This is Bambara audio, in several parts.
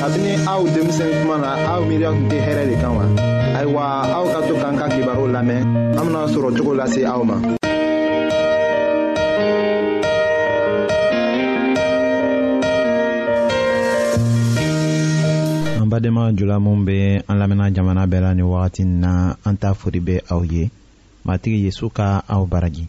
kabini aw denmisɛn kuma na aw miiriya tun tɛ hɛrɛ de kan wa ayiwa aw ka to k'an ka kibaru lamɛn an bena sɔrɔ cogo lase aw ma an badenma jula minw be an lamɛnna jamana bɛɛ la ni wagati na an ta fori be aw ye matigi yezu ka aw baraji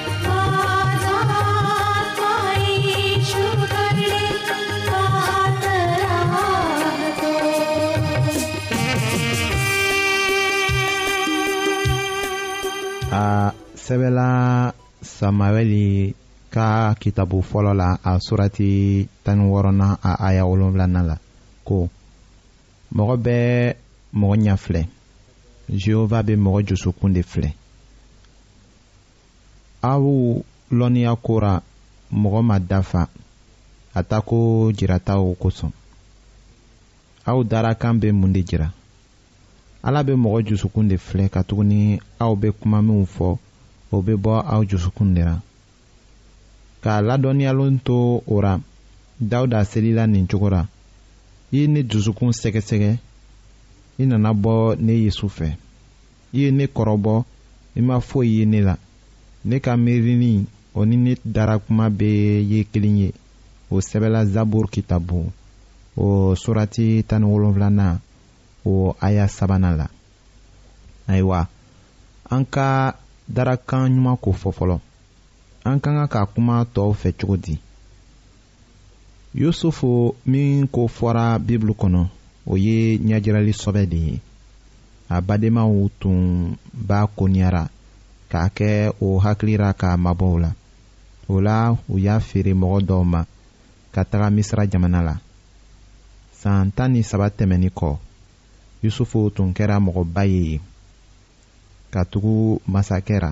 a sɛbɛla samawɛli ka kitabu fɔlɔ la a surati tani wɔɔrɔna a aya wolonwulanan la ko mɔgɔ bɛ mɔgɔ ɲɛ filɛ jehova bɛ mɔgɔ jusukun de filɛ aw lɔnniya kora mɔgɔ ma dafa a ta ko jirataw kosɔn aw darakan bɛ mun de jira ala bɛ mɔgɔ jusukun de filɛ katuguni aw bɛ kuma minw fɔ o bɛ bɔ aw jusukun de la k'a ladɔnniyalen to o ra dawuda selila nin cogo ra i ni dusukun sɛgɛsɛgɛ i nana bɔ ne yesu fɛ i ye ne kɔrɔbɔ i ma foyi ye ne la ne ka miirini o ni ne dara kuma bɛɛ ye kelen ye o sɛbɛla zaburu kitabu o surati tan ni wolonwulanan o aya sabanan la ayiwa an ka darakan ɲuman ko fɔ fɔlɔ an ka kan ka kuma tɔw fɛ cogo di yusufu min ko fɔra bibulu kɔnɔ o ye ɲɛjirali sɔbɛ de ye a badenmaw tun b'a koniyara k'a kɛ o hakilira ka mabɔw la o la u y'a feere mɔgɔ dɔw ma ka taga misira jamana la san tan ni saba tɛmɛni kɔ yusufu tun kɛra mɔgɔba ye yen katugu masakɛ ra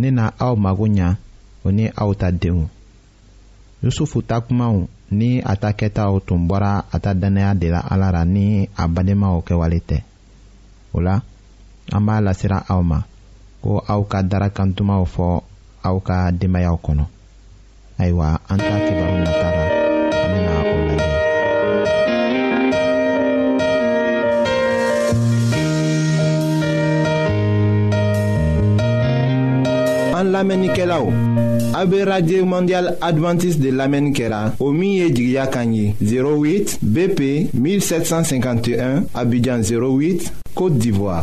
ne na aw mago ɲa o ni aw ta denw yusufu ta kumaw ni a ta kɛtaw tun bɔra a ta dannaya de la ala ra ni a badenmaw kɛwale tɛ o la an b'a lasira aw ma ko aw ka darakantumaw fɔ aw ka denbayaw kɔnɔ ayiwa an ta kibaru natara an bɛna o lajɛ an lamɛnnikɛlaw a bɛ radio mondial adventiste de lamɛnni kɛra o min ye jigiya kan ye 08 bp 1751 abidjan 08 côte d'ivoire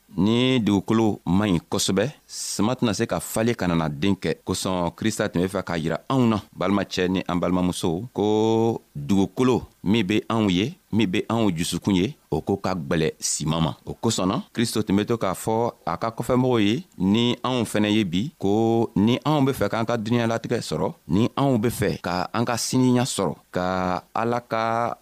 ni dugukolo man ɲi kosɛbɛ sima tɛna se ka falen ka nana den kɛ kosɔn krista tun be fɛ k'a yira anw na balimacɛ ni an balimamusow ko dugukolo min be anw ye min be anw jusukun ye o ko ka gwɛlɛ sima ma o kosɔn na kristo tun be to k'a fɔ a ka kɔfɛmɔgɔw ye ni anw fɛnɛ ye bi ko ni anw be fɛ k'an ka duniɲalatigɛ sɔrɔ ni anw be fɛ ka an ka siniya sɔrɔ ka ala ka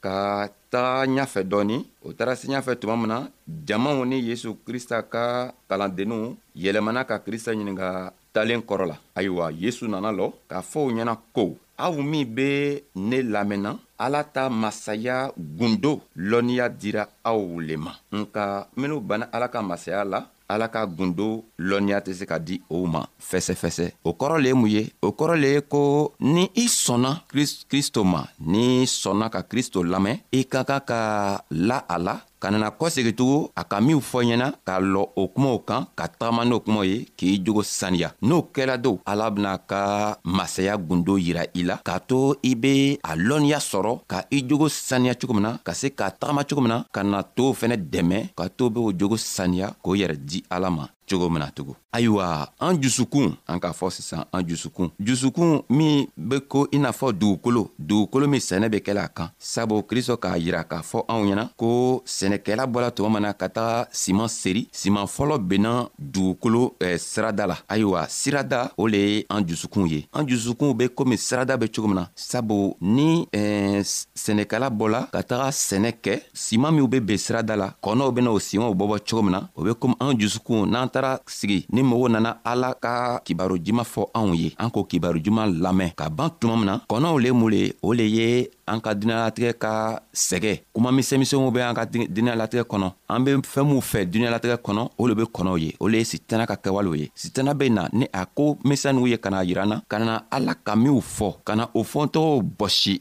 ka taa ɲafɛ dɔɔni o taara se ɲafɛ tuma min na jamaw ni yesu krista ka kalandenninw yɛlɛmana ka krista ɲininka talen kɔrɔ la ayiwa yesu nana lɔ k'a fɔ u ɲɛna ko aw min be ne lamɛnna ala ta masaya gundo lɔnniya dira aw le ma nka minw banna ala ka masaya la ala ka gundo lɔnniya tɛ se ka di o ma fɛsɛfɛsɛ o kɔrɔ le ye mun ye o kɔrɔ le ye ko ni i sɔnna kristo ma ni sɔnna ka kristo lamɛn i ka kan ka la a la ka nana kɔsegi tugu a ka minw fɔ ɲɛna k'a lɔ o kumaw kan ka tagama n'o kumaw ye k'i jogo saniya n'o kɛla don ala bena ka masaya gundo yira i la k'a to i be a lɔnniya sɔrɔ ka i jogo saniya cogo min na ka se k'a tagama cogo min na ka na tow fɛnɛ dɛmɛ ka to be o jogo saniya k'o yɛrɛ di ala ma cogo min na tugun ayiwa an jusukun an k'a fɔ sisan an jusukun jusukun min be ko i n'a fɔ dugukolo dugukolo min sɛnɛ be kɛla a kan sabu kristɔ k'a yira k'a fɔ anw ɲɛna ko sɛnɛkɛla bɔla tuma min na ka taga siman seri siman fɔlɔ benna dugukolo eh, sirada la ayiwa sirada o le ye an jusukun ye an jusukunw be komi sirada be cogo min na sabu ni eh, sɛnɛkɛla bɔla ka taga sɛnɛ kɛ siman minw be ben sirada la kɔnɔw bena o simanw bɔbɔ cogo min na o be komi anw jusukunw n'an taara sigi ni mogo nana ala ka kibaro juman fɔ anw ye an k'o kibaro juman lamɛn ka ban tuma min na kɔnɔw le mun le o le ye an ka duniɲalatigɛ ka sɛgɛ kuma misɛnmisɛnw be an ka duniɲalatigɛ kɔnɔ an be fɛɛn minw fɛ duniɲalatigɛ kɔnɔ o le be kɔnɔw ye o le ye sitana ka kɛwalew ye sitana be na ni a ko misɛnninw ye ka n'a yiran na ka na ala ka minw fɔ ka na o fɔntɔgɔw bɔsi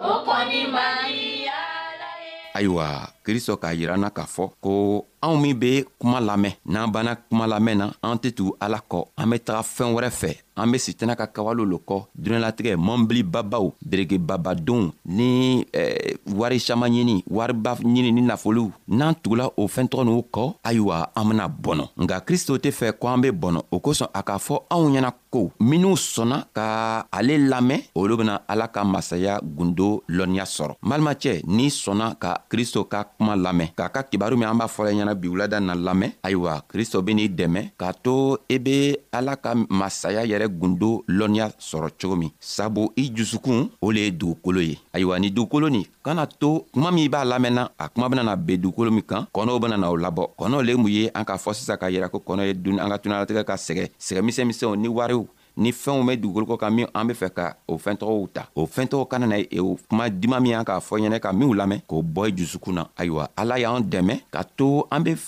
o kɔni mali ala ye. ayiwa kristo k'a yira na k'a fɔ ko anw min be kuma lamɛn n'an banna kuma lamɛn na an tɛ tugu ala kɔ an be taga fɛɛn wɛrɛ fɛ an be sitana ka kawalo lo kɔ dunɛlatigɛ mɔnbilibabaw beregebabadonw ni eh, wari saman ɲini wariba ɲini ni nafolow n'an tugula o fɛntɔgɔ n'u kɔ ayiwa an bena bɔnɔ nka kristo tɛ fɛ ko an be bɔnɔ o kosɔn a k'a fɔ anw ɲɛna ko minw sɔnna ka ale lamɛn olu bena ala ka masaya gundo lɔnniya sɔrɔ malimacɛ n'i sɔnna ka kristo ka kuma lamɛn k'a ka kibaru min an b'a fɔla ɲɛna bi wulada na lamɛn ayiwa kristo ben'i dɛmɛ k'a to i be ala ka masaya yɛrɛ gundo lɔnniya sɔrɔ cogo min sabu i jusukun o le ye dugukolo ye ayiwa ni dugukolo ni kana to kuma min b'a lamɛnna a kuma bɛna bɛn dugukolo min kan kɔnɔw bɛna o labɔ kɔnɔw le mun ye an k'a fɔ sisan k'a yira ko kɔnɔ ye dun an ka tunalatigɛ ka sɛgɛ sɛgɛ misɛn misɛnw ni wariw ni fɛnw bɛ dugukolo kɔ kan min an be fɛ ka o fɛn tɔgɔw ta o fɛn tɔgɔ kana na e o kuma dima min y'an k'a fɔ ɲɛnɛ ka minw lamɛn k'o bɔ i jusukun na ayiwa ala y'an dɛmɛ ka to an be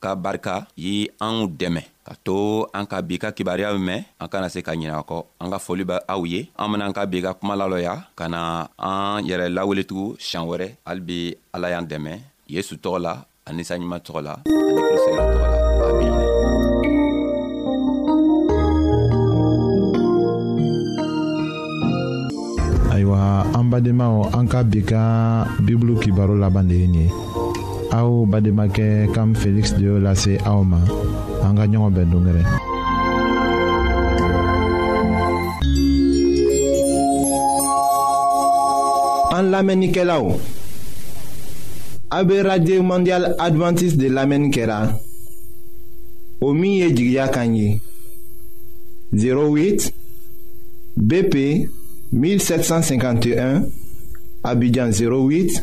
ka barika ye anw dɛmɛ ka to an ka bi ka kibaruyaw mɛn an kana se ka ɲinɛ kɔ an ka foli bɛ aw ye an bena an ka bi ka kuma lalɔya ka na an yɛrɛ laweletugu siɲan wɛrɛ halibi ala y'an dɛmɛ yesu tɔgɔ la ani saɲuman tɔgɔ la ani kirisɛgɛrɛ tɔgɔ la amina ayiwa an badenmaw an ka bi ka bibulu kibaro laban de ye nin ye aw bademakɛ kam feliksi de y'o lase aw ma an ka ɲɔgɔn bɛn dongɛrɛ an lamɛnnikɛlaw a be radio mondial adventiste de lamɛnni kɛra o min ye jigiya kan ye 08 BP 1751 Abidjan 08